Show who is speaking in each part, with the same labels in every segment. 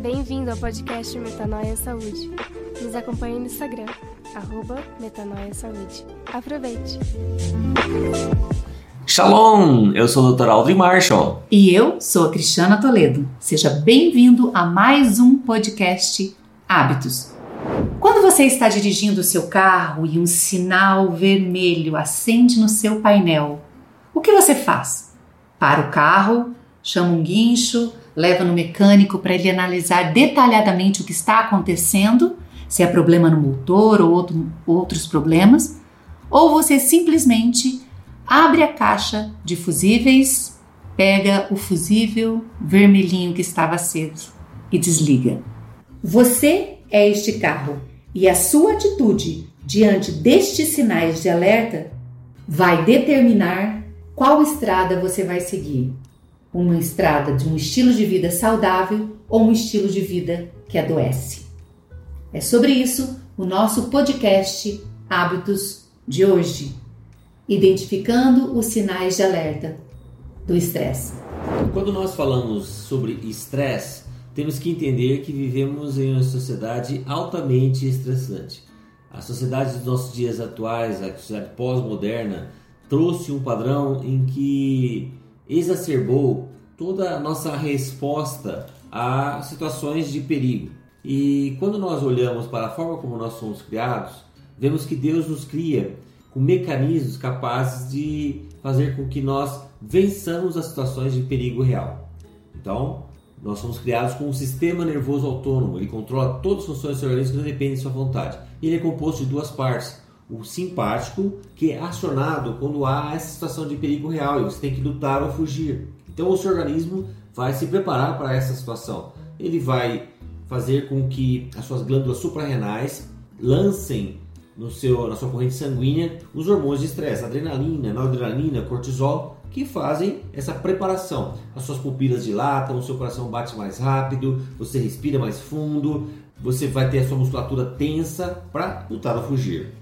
Speaker 1: Bem-vindo ao podcast Metanoia Saúde. Nos acompanhe no Instagram, arroba Metanoia Saúde. Aproveite!
Speaker 2: Shalom! Eu sou o Dr. Aldrin Marshall.
Speaker 3: E eu sou a Cristiana Toledo. Seja bem-vindo a mais um podcast Hábitos. Quando você está dirigindo o seu carro e um sinal vermelho acende no seu painel, o que você faz? Para o carro, chama um guincho, leva no mecânico para ele analisar detalhadamente o que está acontecendo, se é problema no motor ou outro, outros problemas, ou você simplesmente abre a caixa de fusíveis, pega o fusível vermelhinho que estava aceso e desliga. Você é este carro e a sua atitude diante destes sinais de alerta vai determinar qual estrada você vai seguir. Uma estrada de um estilo de vida saudável ou um estilo de vida que adoece. É sobre isso o nosso podcast Hábitos de hoje identificando os sinais de alerta do estresse.
Speaker 2: Quando nós falamos sobre estresse, temos que entender que vivemos em uma sociedade altamente estressante. A sociedade dos nossos dias atuais, a sociedade pós-moderna, trouxe um padrão em que exacerbou toda a nossa resposta a situações de perigo. E quando nós olhamos para a forma como nós somos criados, vemos que Deus nos cria com mecanismos capazes de fazer com que nós vençamos as situações de perigo real. Então, nós somos criados com um sistema nervoso autônomo, ele controla todas as funções do seu organismo não dependem de sua vontade. Ele é composto de duas partes. O simpático, que é acionado quando há essa situação de perigo real e você tem que lutar ou fugir. Então, o seu organismo vai se preparar para essa situação. Ele vai fazer com que as suas glândulas suprarrenais lancem no seu, na sua corrente sanguínea os hormônios de estresse, adrenalina, noradrenalina, cortisol, que fazem essa preparação. As suas pupilas dilatam, o seu coração bate mais rápido, você respira mais fundo, você vai ter a sua musculatura tensa para lutar ou fugir.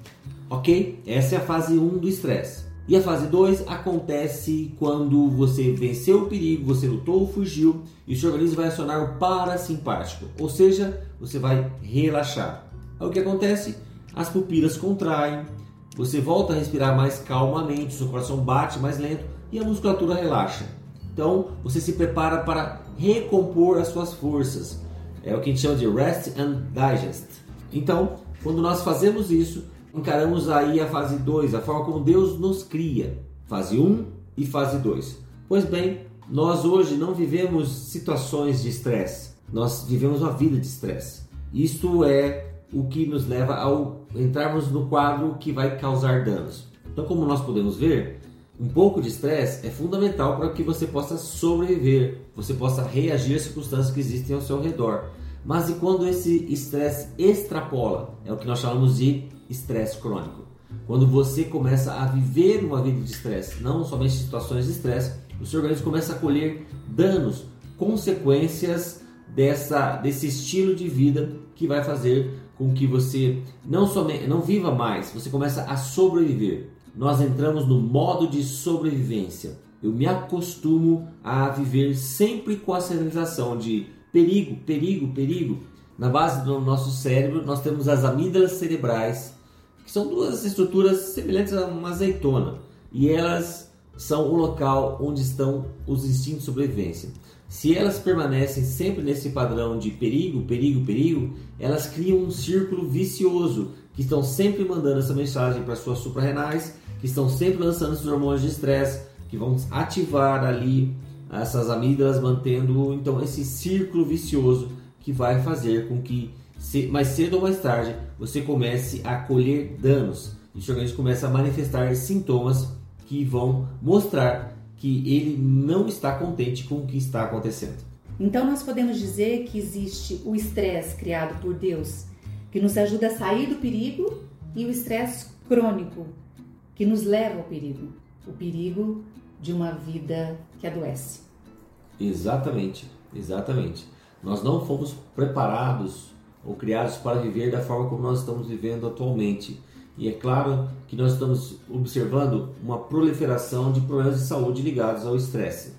Speaker 2: Ok? Essa é a fase 1 do estresse. E a fase 2 acontece quando você venceu o perigo, você lutou ou fugiu e o seu organismo vai acionar o parasimpático, ou seja, você vai relaxar. Aí o que acontece? as pupilas contraem, você volta a respirar mais calmamente, seu coração bate mais lento e a musculatura relaxa. Então você se prepara para recompor as suas forças. É o que a gente chama de rest and digest. Então, quando nós fazemos isso, encaramos aí a fase 2, a forma como Deus nos cria. Fase 1 um e fase 2. Pois bem, nós hoje não vivemos situações de estresse, nós vivemos uma vida de estresse. Isto é o que nos leva ao entrarmos no quadro que vai causar danos. Então, como nós podemos ver, um pouco de estresse é fundamental para que você possa sobreviver, você possa reagir às circunstâncias que existem ao seu redor. Mas e quando esse estresse extrapola? É o que nós chamamos de estresse crônico. Quando você começa a viver uma vida de estresse, não somente situações de estresse, o seu organismo começa a colher danos, consequências dessa, desse estilo de vida que vai fazer com que você não somente não viva mais, você começa a sobreviver. Nós entramos no modo de sobrevivência. Eu me acostumo a viver sempre com a sinalização de perigo, perigo, perigo. Na base do nosso cérebro, nós temos as amígdalas cerebrais, que são duas estruturas semelhantes a uma azeitona, e elas são o local onde estão os instintos de sobrevivência. Se elas permanecem sempre nesse padrão de perigo, perigo, perigo, elas criam um círculo vicioso que estão sempre mandando essa mensagem para suas suprarrenais, que estão sempre lançando esses hormônios de estresse, que vão ativar ali essas amígdalas, mantendo então esse círculo vicioso que vai fazer com que mais cedo ou mais tarde você comece a colher danos e seu organismo começa a manifestar sintomas que vão mostrar que ele não está contente com o que está acontecendo.
Speaker 3: Então nós podemos dizer que existe o estresse criado por Deus, que nos ajuda a sair do perigo, e o estresse crônico, que nos leva ao perigo, o perigo de uma vida que adoece.
Speaker 2: Exatamente, exatamente. Nós não fomos preparados ou criados para viver da forma como nós estamos vivendo atualmente. E é claro que nós estamos observando uma proliferação de problemas de saúde ligados ao estresse.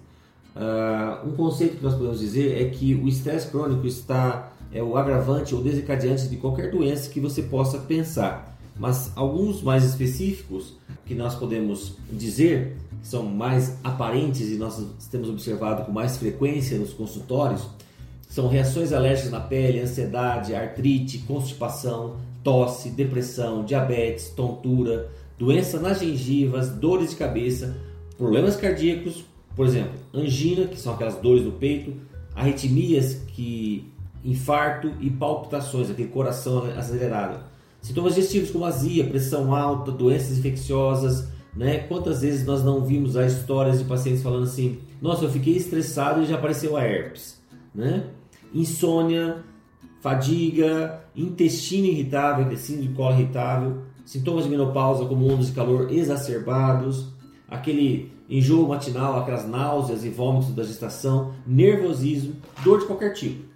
Speaker 2: Uh, um conceito que nós podemos dizer é que o estresse crônico está é o agravante ou desencadeante de qualquer doença que você possa pensar. Mas alguns mais específicos que nós podemos dizer, são mais aparentes e nós temos observado com mais frequência nos consultórios, são reações alérgicas na pele, ansiedade, artrite, constipação, tosse, depressão, diabetes, tontura, doença nas gengivas, dores de cabeça, problemas cardíacos, por exemplo, angina, que são aquelas dores no peito, arritmias, que infarto e palpitações, aquele coração acelerado. Sintomas digestivos como azia, pressão alta, doenças infecciosas, né? Quantas vezes nós não vimos as histórias de pacientes falando assim: "Nossa, eu fiquei estressado e já apareceu a herpes", né? Insônia, fadiga, intestino irritável, intestino de colo irritável, sintomas de menopausa como ondas de calor exacerbados, aquele enjoo matinal, aquelas náuseas e vômitos da gestação, nervosismo, dor de qualquer tipo.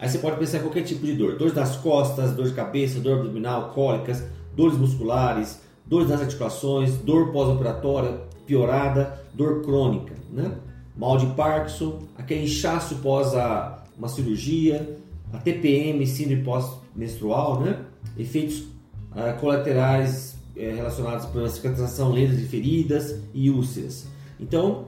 Speaker 2: Aí você pode pensar em qualquer tipo de dor: dores das costas, dor de cabeça, dor abdominal, cólicas, dores musculares, dores nas articulações, dor pós-operatória piorada, dor crônica, né? Mal de Parkinson, aquele inchaço pós a, uma cirurgia, a TPM, síndrome pós-menstrual, né? Efeitos uh, colaterais uh, relacionados com a cicatrização lenta de feridas e úlceras. Então,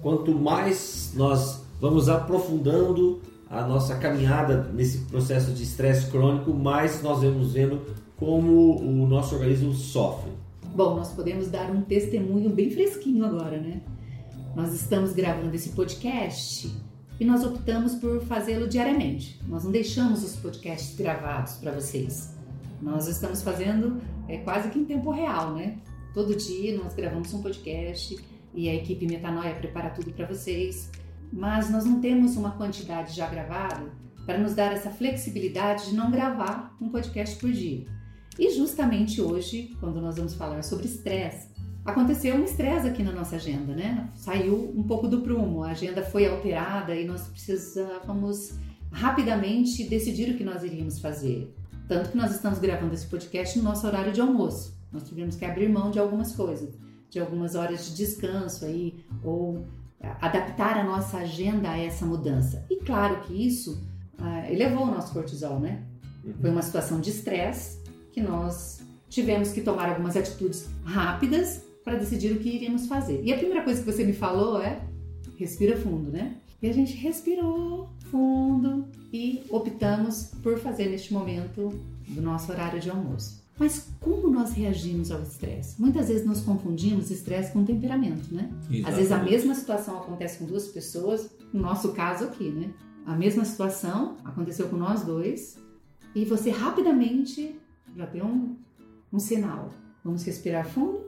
Speaker 2: quanto mais nós vamos aprofundando a nossa caminhada nesse processo de estresse crônico, mais nós vamos vendo como o nosso organismo sofre.
Speaker 3: Bom, nós podemos dar um testemunho bem fresquinho agora, né? Nós estamos gravando esse podcast e nós optamos por fazê-lo diariamente. Nós não deixamos os podcasts gravados para vocês. Nós estamos fazendo é, quase que em tempo real, né? Todo dia nós gravamos um podcast e a equipe Metanoia prepara tudo para vocês mas nós não temos uma quantidade já gravada para nos dar essa flexibilidade de não gravar um podcast por dia. E justamente hoje, quando nós vamos falar sobre estresse, aconteceu um estresse aqui na nossa agenda, né? Saiu um pouco do prumo, a agenda foi alterada e nós precisávamos rapidamente decidir o que nós iríamos fazer. Tanto que nós estamos gravando esse podcast no nosso horário de almoço. Nós tivemos que abrir mão de algumas coisas, de algumas horas de descanso aí, ou adaptar a nossa agenda a essa mudança. E claro que isso uh, elevou o nosso cortisol, né? Uhum. Foi uma situação de estresse que nós tivemos que tomar algumas atitudes rápidas para decidir o que iríamos fazer. E a primeira coisa que você me falou é respira fundo, né? E a gente respirou fundo e optamos por fazer neste momento do nosso horário de almoço. Mas como nós reagimos ao estresse? Muitas vezes nós confundimos estresse com temperamento, né? Exatamente. Às vezes a mesma situação acontece com duas pessoas, no nosso caso aqui, né? A mesma situação aconteceu com nós dois e você rapidamente já deu um, um sinal. Vamos respirar fundo,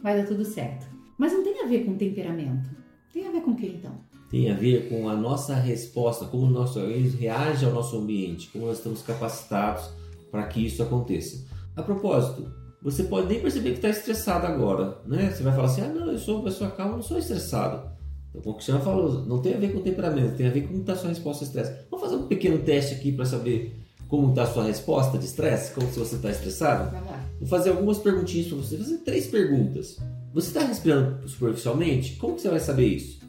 Speaker 3: vai dar tudo certo. Mas não tem a ver com temperamento. Tem a ver com o que então?
Speaker 2: Tem a ver com a nossa resposta, como o nosso organismo reage ao nosso ambiente, como nós estamos capacitados para que isso aconteça. A propósito, você pode nem perceber que está estressado agora, né? Você vai falar assim, ah não, eu sou uma pessoa calma, não sou estressado. Então, como o Cristiano falou, não tem a ver com temperamento, tem a ver com como está a sua resposta ao estresse. Vamos fazer um pequeno teste aqui para saber como está a sua resposta de estresse, como se você está estressado. Vou fazer algumas perguntinhas para você, Vou fazer três perguntas. Você está respirando superficialmente? Como que você vai saber isso?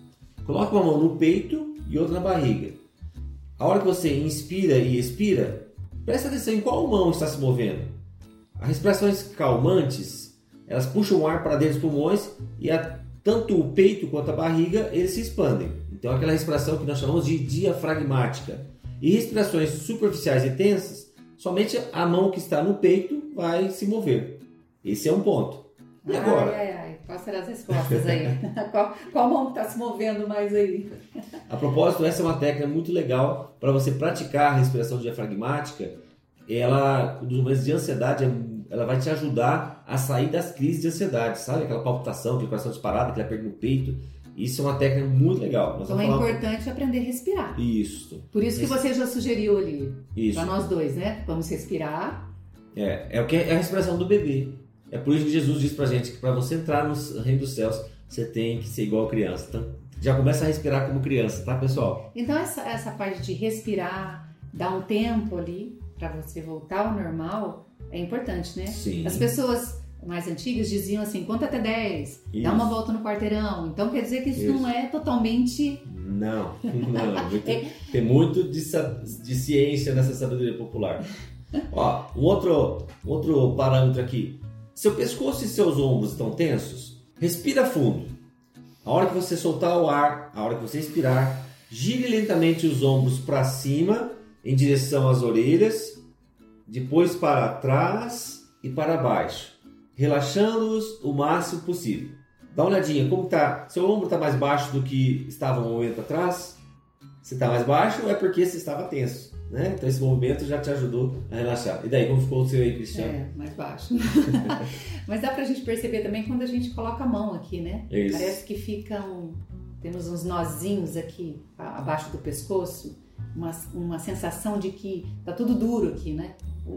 Speaker 2: Coloque uma mão no peito e outra na barriga. A hora que você inspira e expira, Presta atenção em qual mão está se movendo. As respirações calmantes, elas puxam o ar para dentro dos pulmões e a, tanto o peito quanto a barriga, eles se expandem. Então aquela respiração que nós chamamos de diafragmática. E respirações superficiais e tensas, somente a mão que está no peito vai se mover. Esse é um ponto.
Speaker 3: E agora? Ai, ai, ai. Quais serão as respostas aí? qual, qual mão está se movendo mais aí?
Speaker 2: A propósito, essa é uma técnica muito legal para você praticar a respiração diafragmática. Ela, nos momentos de ansiedade, ela vai te ajudar a sair das crises de ansiedade, sabe? Aquela palpitação, aquele coração disparado, aquele aperto no peito. Isso é uma técnica muito legal.
Speaker 3: Nós então é importante aprender a respirar.
Speaker 2: Isso.
Speaker 3: Por isso que você já sugeriu ali. Para nós dois, né? Vamos respirar.
Speaker 2: É, é o que é a respiração do bebê. É por isso que Jesus diz pra gente que para você entrar no reino dos céus, você tem que ser igual a criança. Então, já começa a respirar como criança, tá, pessoal?
Speaker 3: Então, essa, essa parte de respirar, dar um tempo ali para você voltar ao normal, é importante, né?
Speaker 2: Sim.
Speaker 3: As pessoas mais antigas diziam assim, conta até 10,
Speaker 2: Isso.
Speaker 3: dá uma volta no quarteirão. Então quer dizer que isso,
Speaker 2: Isso.
Speaker 3: não é totalmente.
Speaker 2: Não, não. é muito- tem muito de, de ciência nessa sabedoria popular. Ó, um outro, um outro parâmetro aqui. Seu pescoço e seus ombros estão tensos? Respira fundo. A hora que você soltar o ar, a hora que você expirar, gire lentamente os ombros para cima, em direção às orelhas, depois para trás e para baixo, relaxando-os o máximo possível. Dá uma olhadinha, como tá? Seu ombro está mais baixo do que estava um momento atrás? Se está mais baixo, é porque você estava tenso, né? Então esse movimento já te ajudou a relaxar. E daí, como ficou o seu aí, Cristiano?
Speaker 3: É, mais baixo. Mas dá pra gente perceber também quando a gente coloca a mão aqui, né?
Speaker 2: Isso.
Speaker 3: Parece que ficam. Temos uns nozinhos aqui abaixo do pescoço, uma, uma sensação de que tá tudo duro aqui, né?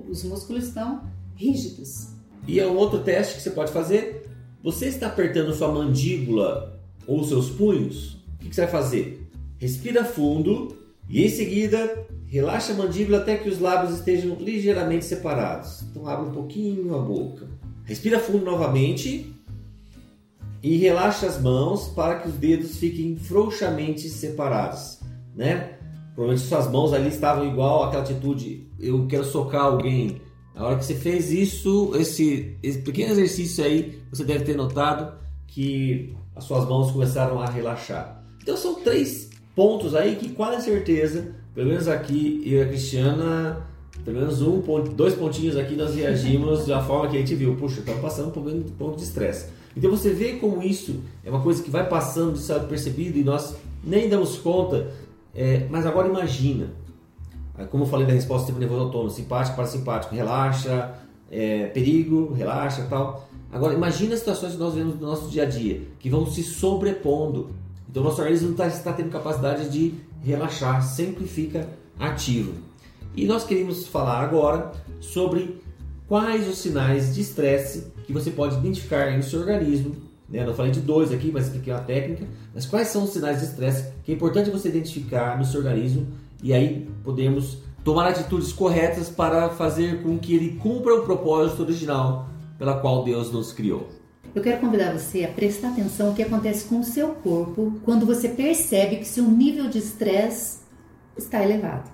Speaker 3: Os músculos estão rígidos.
Speaker 2: E é um outro teste que você pode fazer. Você está apertando sua mandíbula ou seus punhos? O que você vai fazer? Respira fundo e em seguida relaxa a mandíbula até que os lábios estejam ligeiramente separados. Então abre um pouquinho a boca. Respira fundo novamente e relaxa as mãos para que os dedos fiquem frouxamente separados, né? Provavelmente suas mãos ali estavam igual àquela atitude, eu quero socar alguém. A hora que você fez isso, esse, esse pequeno exercício aí, você deve ter notado que as suas mãos começaram a relaxar. Então são três pontos aí que quase certeza, pelo menos aqui e a Cristiana, pelo menos um ponto, dois pontinhos aqui nós reagimos da forma que a gente viu. Puxa, tá passando por um ponto de estresse. Então você vê como isso é uma coisa que vai passando de percebido e nós nem damos conta. É, mas agora imagina, como eu falei da resposta do sistema nervoso autônomo, simpático, parasimpático, relaxa, é, perigo, relaxa tal. Agora imagina as situações que nós vemos no nosso dia a dia, que vão se sobrepondo. Então nosso organismo não está, está tendo capacidade de relaxar, sempre fica ativo. E nós queremos falar agora sobre quais os sinais de estresse que você pode identificar no seu organismo. Né? Eu falei de dois aqui, mas expliquei uma técnica. Mas quais são os sinais de estresse que é importante você identificar no seu organismo e aí podemos tomar atitudes corretas para fazer com que ele cumpra o propósito original pela qual Deus nos criou.
Speaker 3: Eu quero convidar você a prestar atenção no que acontece com o seu corpo quando você percebe que seu nível de estresse está elevado.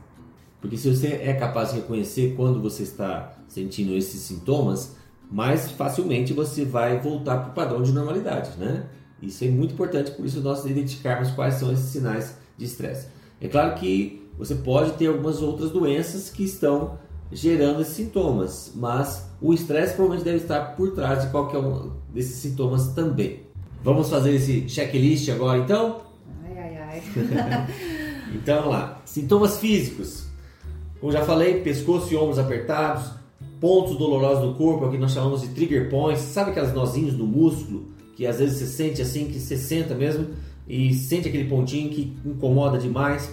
Speaker 2: Porque se você é capaz de reconhecer quando você está sentindo esses sintomas, mais facilmente você vai voltar para o padrão de normalidade, né? Isso é muito importante, por isso nós identificarmos quais são esses sinais de estresse. É claro que você pode ter algumas outras doenças que estão gerando esses sintomas, mas o estresse provavelmente deve estar por trás de qualquer um desses sintomas também. Vamos fazer esse checklist agora então?
Speaker 3: Ai, ai, ai.
Speaker 2: Então vamos lá. Sintomas físicos. Como já falei, pescoço e ombros apertados, pontos dolorosos no corpo, é o que nós chamamos de trigger points. Sabe aquelas nozinhos no músculo que às vezes você sente assim, que você senta mesmo e sente aquele pontinho que incomoda demais?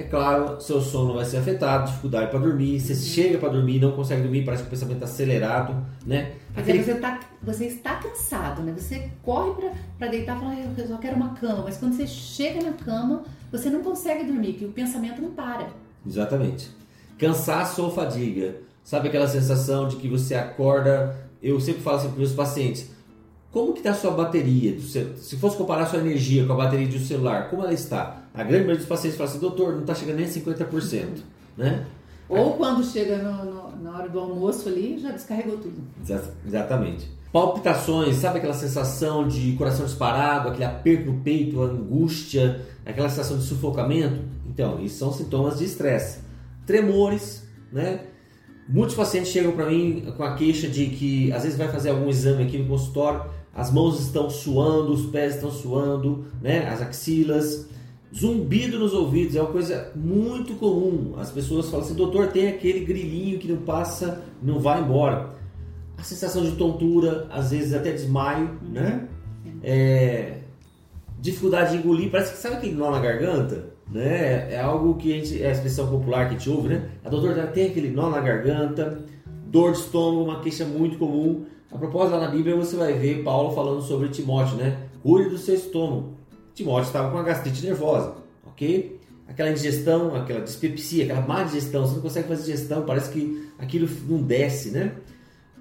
Speaker 2: É claro, seu sono vai ser afetado, dificuldade para dormir. Você chega para dormir e não consegue dormir, parece que o pensamento está acelerado, né?
Speaker 3: Quer dizer, você, tá, você está cansado, né? Você corre para deitar e fala, "Ai, eu só quero uma cama. Mas quando você chega na cama, você não consegue dormir, porque o pensamento não para.
Speaker 2: Exatamente. Cansaço ou fadiga. Sabe aquela sensação de que você acorda? Eu sempre falo assim para os meus pacientes: como que está a sua bateria? Se fosse comparar a sua energia com a bateria de um celular, como ela está? A grande maioria dos pacientes fala assim: doutor, não está chegando nem a 50%. Né?
Speaker 3: Ou quando chega no- no- na hora do almoço ali, já descarregou tudo.
Speaker 2: Exa- Exatamente. Palpitações, sabe aquela sensação de coração disparado, aquele aperto no peito, angústia, aquela sensação de sufocamento? Então, isso são sintomas de estresse. Tremores, né? Muitos pacientes chegam para mim com a queixa de que às vezes vai fazer algum exame aqui no consultório, as mãos estão suando, os pés estão suando, né? As axilas. Zumbido nos ouvidos é uma coisa muito comum. As pessoas falam assim, doutor, tem aquele grilinho que não passa, não vai embora. A sensação de tontura, às vezes até desmaio, né? É, dificuldade de engolir, parece que sabe aquele nó na garganta? Né? É algo que a gente, é a expressão popular que a gente ouve, né? A doutora tem aquele nó na garganta, dor de estômago, uma queixa muito comum. A propósito, lá na Bíblia você vai ver Paulo falando sobre Timóteo, né? Cuide do seu estômago. Timóteo estava com uma gastrite nervosa, ok? Aquela indigestão, aquela dispepsia, aquela má digestão, você não consegue fazer digestão, parece que aquilo não desce, né?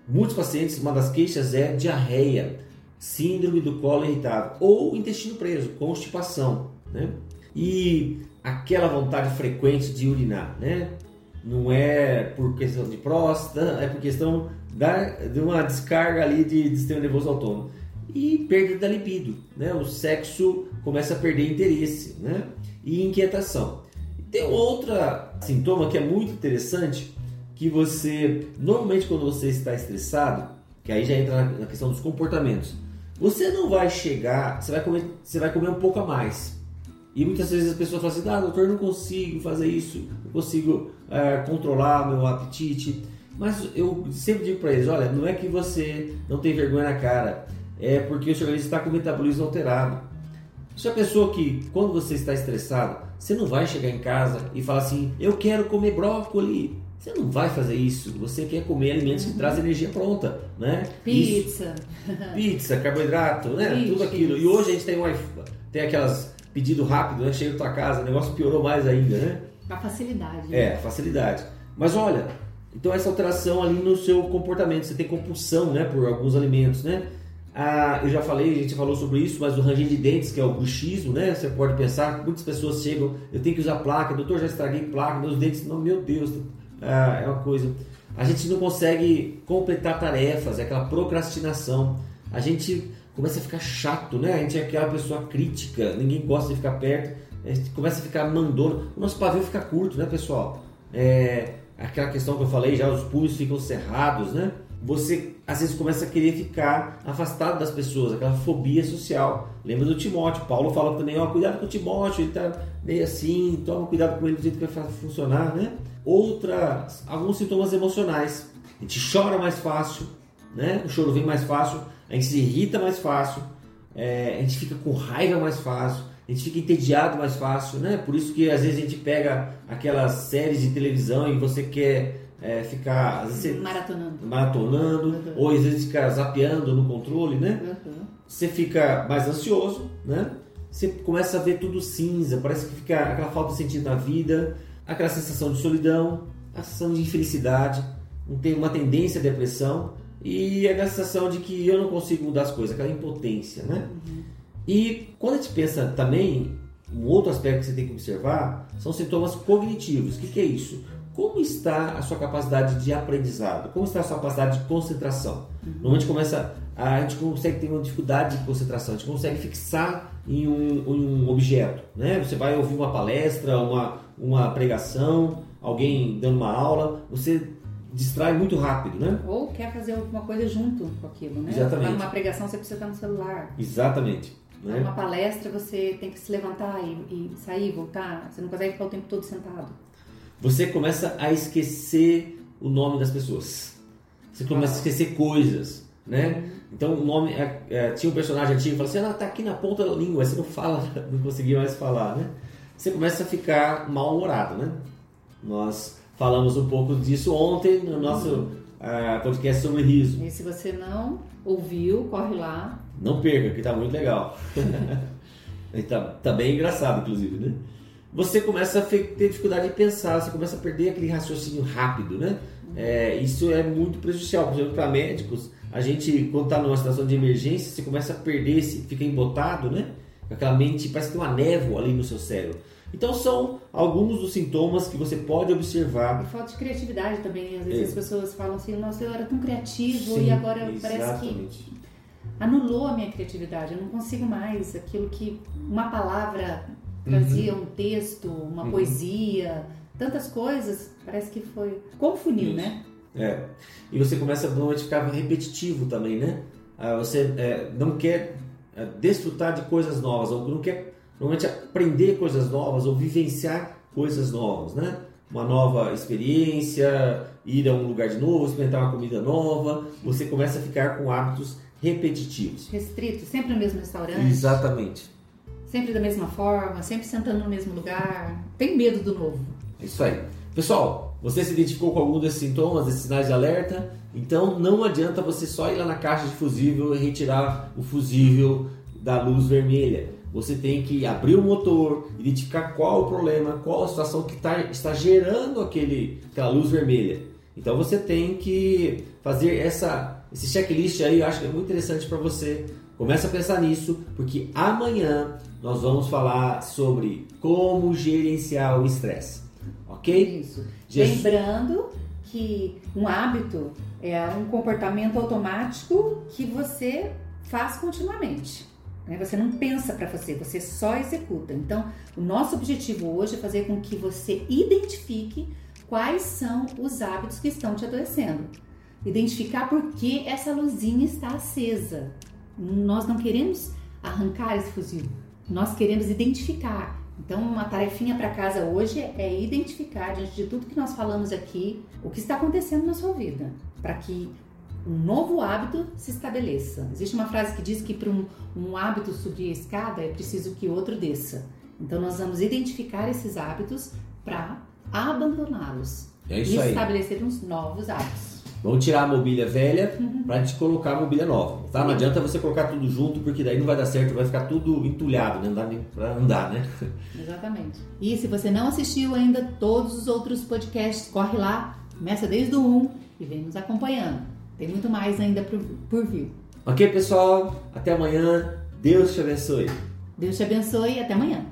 Speaker 2: muitos pacientes, uma das queixas é diarreia, síndrome do colo irritado ou intestino preso, constipação, né? E aquela vontade frequente de urinar, né? Não é por questão de próstata, é por questão da, de uma descarga ali de, de sistema nervoso autônomo. E perda da libido, né? O sexo começa a perder interesse, né? E inquietação. Tem outro sintoma que é muito interessante, que você, normalmente quando você está estressado, que aí já entra na questão dos comportamentos, você não vai chegar, você vai comer, você vai comer um pouco a mais. E muitas vezes as pessoas falam assim, ah, doutor, não consigo fazer isso, não consigo é, controlar meu apetite. Mas eu sempre digo para eles, olha, não é que você não tem vergonha na cara, é porque o seu organismo está com o metabolismo alterado. É a pessoa que, quando você está estressado, você não vai chegar em casa e falar assim, eu quero comer brócolis. Você não vai fazer isso. Você quer comer alimentos que trazem energia pronta, né?
Speaker 3: Pizza.
Speaker 2: Isso. Pizza, carboidrato, né? Pizza. Tudo aquilo. E hoje a gente tem, uma, tem aquelas pedido rápido, né? Chega na tua casa, o negócio piorou mais ainda, né?
Speaker 3: A facilidade.
Speaker 2: Né? É, facilidade. Mas olha, então essa alteração ali no seu comportamento, você tem compulsão, né, por alguns alimentos, né? Ah, eu já falei, a gente falou sobre isso, mas o ranger de dentes, que é o bruxismo, né? Você pode pensar, muitas pessoas chegam, eu tenho que usar placa, doutor, já estraguei placa, meus dentes, não, meu Deus, ah, é uma coisa. A gente não consegue completar tarefas, é aquela procrastinação. A gente começa a ficar chato, né? A gente é aquela pessoa crítica, ninguém gosta de ficar perto, a gente começa a ficar mandando. O nosso pavio fica curto, né, pessoal? É aquela questão que eu falei já, os punhos ficam cerrados, né? Você às vezes começa a querer ficar afastado das pessoas, aquela fobia social. Lembra do Timóteo? Paulo fala também, ó, cuidado com o Timóteo, ele tá meio assim, toma cuidado com ele do jeito que vai funcionar, né? Outras, alguns sintomas emocionais. A gente chora mais fácil, né? O choro vem mais fácil, a gente se irrita mais fácil, é, a gente fica com raiva mais fácil, a gente fica entediado mais fácil, né? Por isso que às vezes a gente pega aquelas séries de televisão e você quer é, ficar
Speaker 3: vezes, maratonando,
Speaker 2: maratonando uhum. ou às vezes ficar zapeando no controle, né? Uhum. Você fica mais ansioso, né? Você começa a ver tudo cinza, parece que fica aquela falta de sentido na vida, aquela sensação de solidão, a sensação de infelicidade, tem uma tendência à depressão e a sensação de que eu não consigo mudar as coisas, aquela impotência, né? Uhum. E quando a gente pensa também, um outro aspecto que você tem que observar são sintomas cognitivos. O que, que é isso? Como está a sua capacidade de aprendizado? Como está a sua capacidade de concentração? Uhum. Normalmente começa a, a gente consegue ter uma dificuldade de concentração, a gente consegue fixar em um, em um objeto, né? Você vai ouvir uma palestra, uma, uma pregação, alguém dando uma aula, você distrai muito rápido, né?
Speaker 3: Ou quer fazer alguma coisa junto com aquilo, né?
Speaker 2: Exatamente.
Speaker 3: Numa pregação você precisa estar no celular.
Speaker 2: Exatamente.
Speaker 3: Né? Numa palestra você tem que se levantar e, e sair, voltar. Você não consegue ficar o tempo todo sentado.
Speaker 2: Você começa a esquecer o nome das pessoas. Você começa ah. a esquecer coisas, né? Uhum. Então o nome é, é, tinha um personagem antigo falou assim, ela ah, tá aqui na ponta da língua, você não fala, não conseguia mais falar, né? Você começa a ficar mal-humorado, né? Nós Falamos um pouco disso ontem no nosso uh, podcast sobre riso.
Speaker 3: E se você não ouviu, corre lá.
Speaker 2: Não perca, que está muito legal. tá, tá bem engraçado, inclusive, né? Você começa a ter dificuldade de pensar, você começa a perder aquele raciocínio rápido, né? É, isso é muito prejudicial, por exemplo, para médicos. A gente, quando está numa situação de emergência, você começa a perder, fica embotado, né? Aquela mente, parece que tem uma névoa ali no seu cérebro. Então são alguns dos sintomas que você pode observar.
Speaker 3: E falta de criatividade também. Às vezes é. as pessoas falam assim, nossa, eu era tão criativo Sim, e agora exatamente. parece que anulou a minha criatividade. Eu não consigo mais aquilo que uma palavra trazia, uhum. um texto, uma uhum. poesia, tantas coisas. Parece que foi confundiu, né?
Speaker 2: É. E você começa a ficar repetitivo também, né? Ah, você é, não quer é, desfrutar de coisas novas, ou não quer normalmente aprender coisas novas ou vivenciar coisas novas, né? Uma nova experiência, ir a um lugar de novo, experimentar uma comida nova, você começa a ficar com hábitos repetitivos.
Speaker 3: Restrito, sempre no mesmo restaurante.
Speaker 2: Exatamente.
Speaker 3: Sempre da mesma forma, sempre sentando no mesmo lugar. Tem medo do novo.
Speaker 2: É isso aí. Pessoal, você se identificou com algum desses sintomas, desses sinais de alerta? Então não adianta você só ir lá na caixa de fusível e retirar o fusível da luz vermelha você tem que abrir o motor, identificar qual o problema, qual a situação que tá, está gerando aquele, aquela luz vermelha. Então você tem que fazer essa, esse checklist aí, eu acho que é muito interessante para você. Começa a pensar nisso, porque amanhã nós vamos falar sobre como gerenciar o estresse. Ok?
Speaker 3: Isso. Lembrando que um hábito é um comportamento automático que você faz continuamente. Né? Você não pensa para você, você só executa. Então, o nosso objetivo hoje é fazer com que você identifique quais são os hábitos que estão te adoecendo. Identificar por que essa luzinha está acesa. Nós não queremos arrancar esse fuzil, nós queremos identificar. Então, uma tarefinha para casa hoje é identificar, diante de tudo que nós falamos aqui, o que está acontecendo na sua vida, para que um novo hábito se estabeleça. Existe uma frase que diz que para um, um hábito subir a escada é preciso que outro desça. Então, nós vamos identificar esses hábitos para abandoná-los
Speaker 2: é
Speaker 3: e estabelecer uns novos hábitos.
Speaker 2: Vamos tirar a mobília velha uhum. para a gente colocar a mobília nova. Tá? Não adianta você colocar tudo junto, porque daí não vai dar certo, vai ficar tudo entulhado, né? não dá nem para andar, né?
Speaker 3: Exatamente. E se você não assistiu ainda todos os outros podcasts, corre lá, começa desde o 1 e vem nos acompanhando. Tem muito mais ainda por, por vir.
Speaker 2: Ok, pessoal? Até amanhã. Deus te abençoe.
Speaker 3: Deus te abençoe e até amanhã.